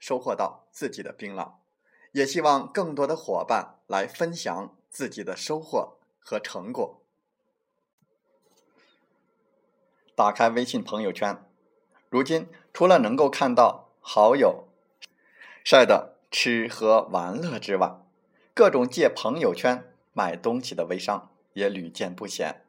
收获到自己的槟榔，也希望更多的伙伴来分享自己的收获和成果。打开微信朋友圈，如今除了能够看到好友晒的吃喝玩乐之外，各种借朋友圈买东西的微商也屡见不鲜。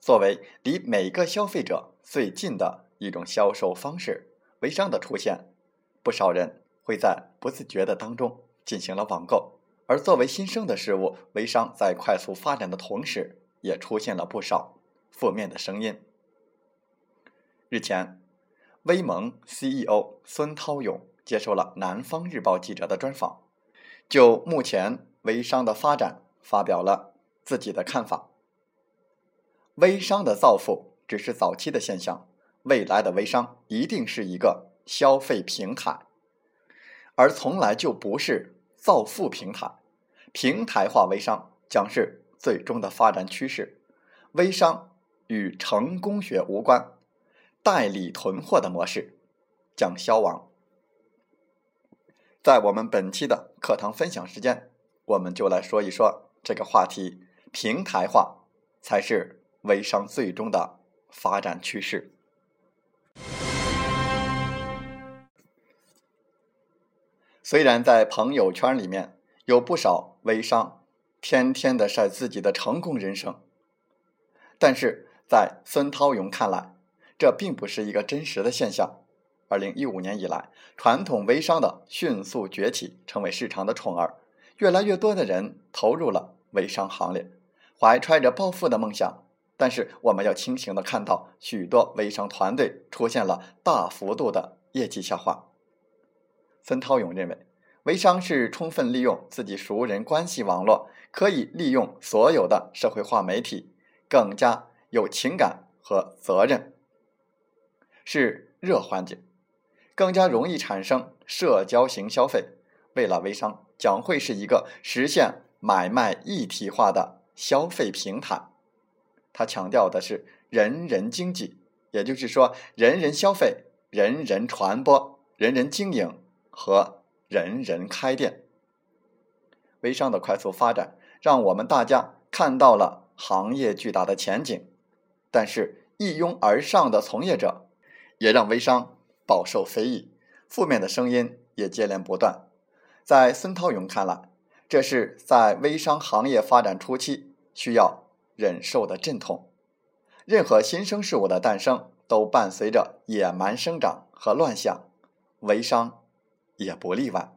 作为离每个消费者最近的一种销售方式，微商的出现。不少人会在不自觉的当中进行了网购，而作为新生的事物，微商在快速发展的同时，也出现了不少负面的声音。日前，微盟 CEO 孙涛勇接受了南方日报记者的专访，就目前微商的发展发表了自己的看法。微商的造富只是早期的现象，未来的微商一定是一个。消费平台，而从来就不是造富平台。平台化微商将是最终的发展趋势。微商与成功学无关，代理囤货的模式将消亡。在我们本期的课堂分享时间，我们就来说一说这个话题：平台化才是微商最终的发展趋势。虽然在朋友圈里面有不少微商天天的晒自己的成功人生，但是在孙涛勇看来，这并不是一个真实的现象。二零一五年以来，传统微商的迅速崛起，成为市场的宠儿，越来越多的人投入了微商行列，怀揣着暴富的梦想。但是我们要清醒的看到，许多微商团队出现了大幅度的业绩下滑。孙涛勇认为，微商是充分利用自己熟人关系网络，可以利用所有的社会化媒体，更加有情感和责任，是热环节，更加容易产生社交型消费。未来微商将会是一个实现买卖一体化的消费平台。他强调的是人人经济，也就是说，人人消费，人人传播，人人经营。和人人开店，微商的快速发展，让我们大家看到了行业巨大的前景。但是，一拥而上的从业者，也让微商饱受非议，负面的声音也接连不断。在孙涛勇看来，这是在微商行业发展初期需要忍受的阵痛。任何新生事物的诞生，都伴随着野蛮生长和乱象，微商。也不例外。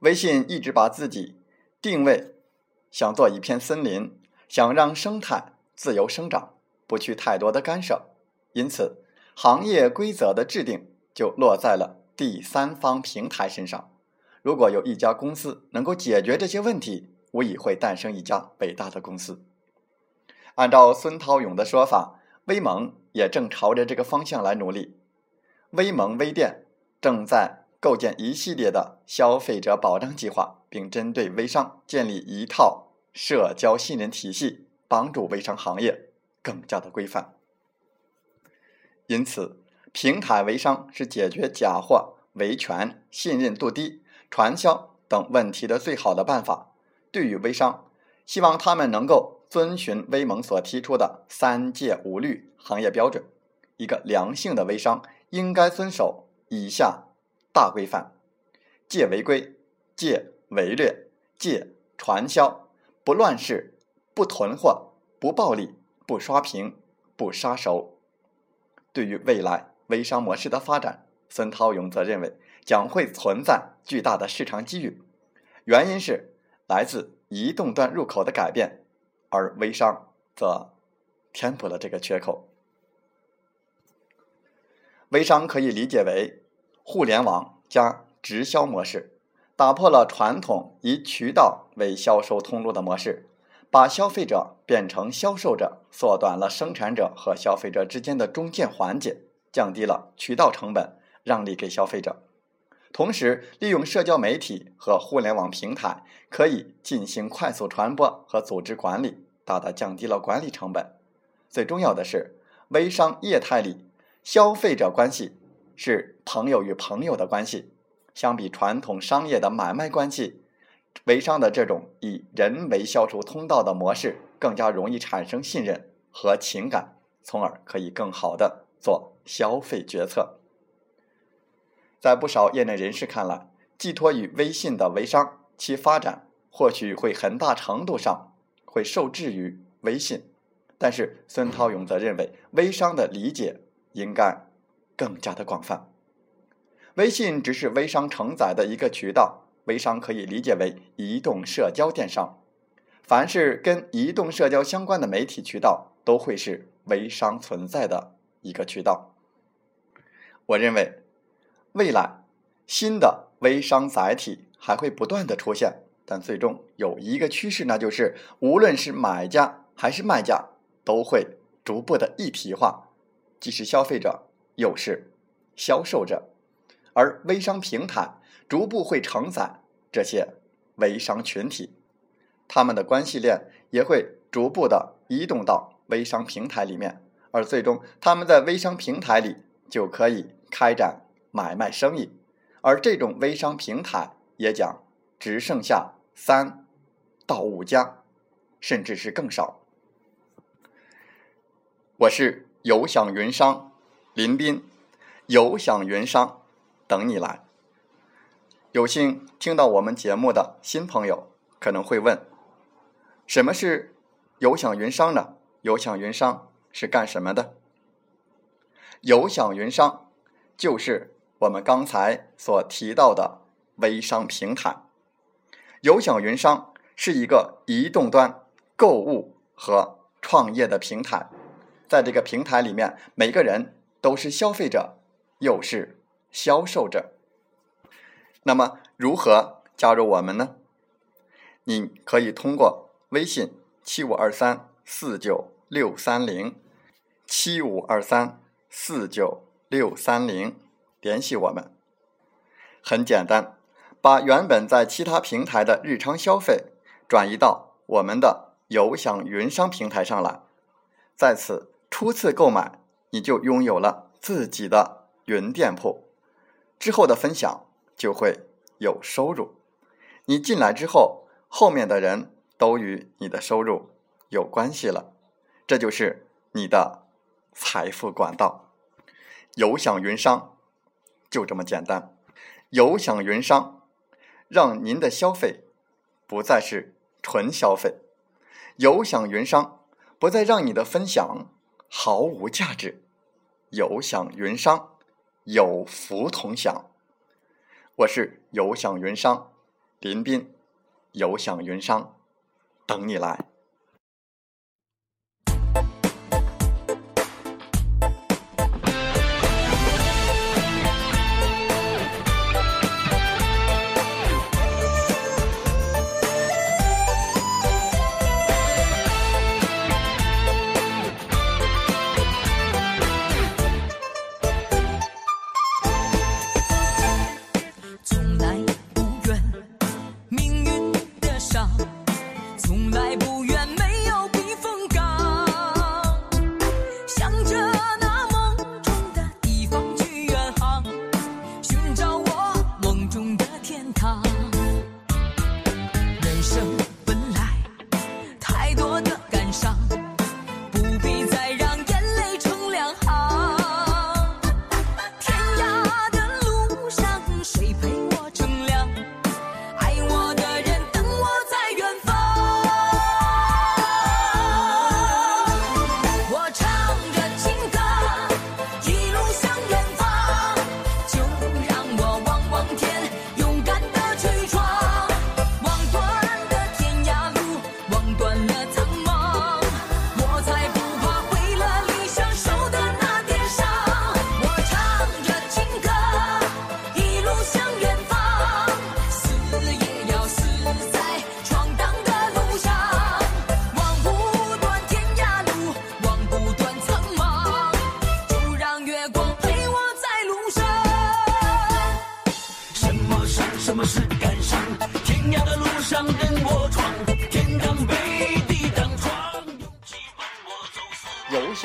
微信一直把自己定位想做一片森林，想让生态自由生长，不去太多的干涉。因此，行业规则的制定就落在了第三方平台身上。如果有一家公司能够解决这些问题，无疑会诞生一家伟大的公司。按照孙涛勇的说法，微盟也正朝着这个方向来努力。微盟微店正在构建一系列的消费者保障计划，并针对微商建立一套社交信任体系，帮助微商行业更加的规范。因此，平台微商是解决假货、维权、信任度低、传销等问题的最好的办法。对于微商，希望他们能够遵循微盟所提出的“三戒五律”行业标准，一个良性的微商。应该遵守以下大规范：戒违规、戒违略、戒传销，不乱世、不囤货、不暴力、不刷屏、不杀熟。对于未来微商模式的发展，孙涛勇则认为将会存在巨大的市场机遇，原因是来自移动端入口的改变，而微商则填补了这个缺口。微商可以理解为互联网加直销模式，打破了传统以渠道为销售通路的模式，把消费者变成销售者，缩短了生产者和消费者之间的中间环节，降低了渠道成本，让利给消费者。同时，利用社交媒体和互联网平台，可以进行快速传播和组织管理，大大降低了管理成本。最重要的是，微商业态里。消费者关系是朋友与朋友的关系，相比传统商业的买卖关系，微商的这种以人为消除通道的模式更加容易产生信任和情感，从而可以更好的做消费决策。在不少业内人士看来，寄托于微信的微商，其发展或许会很大程度上会受制于微信，但是孙涛勇则认为，微商的理解。应该更加的广泛。微信只是微商承载的一个渠道，微商可以理解为移动社交电商。凡是跟移动社交相关的媒体渠道，都会是微商存在的一个渠道。我认为，未来新的微商载体还会不断的出现，但最终有一个趋势，那就是无论是买家还是卖家，都会逐步的一体化。既是消费者，又是销售者，而微商平台逐步会承载这些微商群体，他们的关系链也会逐步的移动到微商平台里面，而最终他们在微商平台里就可以开展买卖生意，而这种微商平台也将只剩下三到五家，甚至是更少。我是。有享云商，林斌，有享云商，等你来。有幸听到我们节目的新朋友可能会问：什么是有享云商呢？有享云商是干什么的？有享云商就是我们刚才所提到的微商平台。有享云商是一个移动端购物和创业的平台。在这个平台里面，每个人都是消费者，又是销售者。那么，如何加入我们呢？你可以通过微信七五二三四九六三零七五二三四九六三零联系我们。很简单，把原本在其他平台的日常消费转移到我们的有享云商平台上来，在此。初次购买，你就拥有了自己的云店铺，之后的分享就会有收入。你进来之后，后面的人都与你的收入有关系了，这就是你的财富管道。有享云商就这么简单，有享云商让您的消费不再是纯消费，有享云商不再让你的分享。毫无价值，有享云商，有福同享。我是有享云商林斌，有享云商等你来。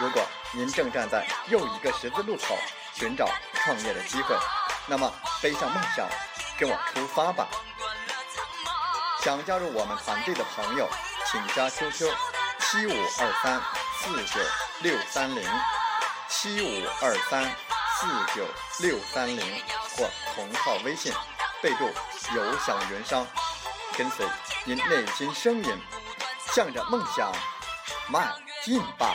如果您正站在又一个十字路口，寻找创业的机会，那么背上梦想，跟我出发吧！想加入我们团队的朋友，请加 QQ 七五二三四九六三零七五二三四九六三零或同号微信，备注“有享云商”，跟随您内心声音，向着梦想迈进吧！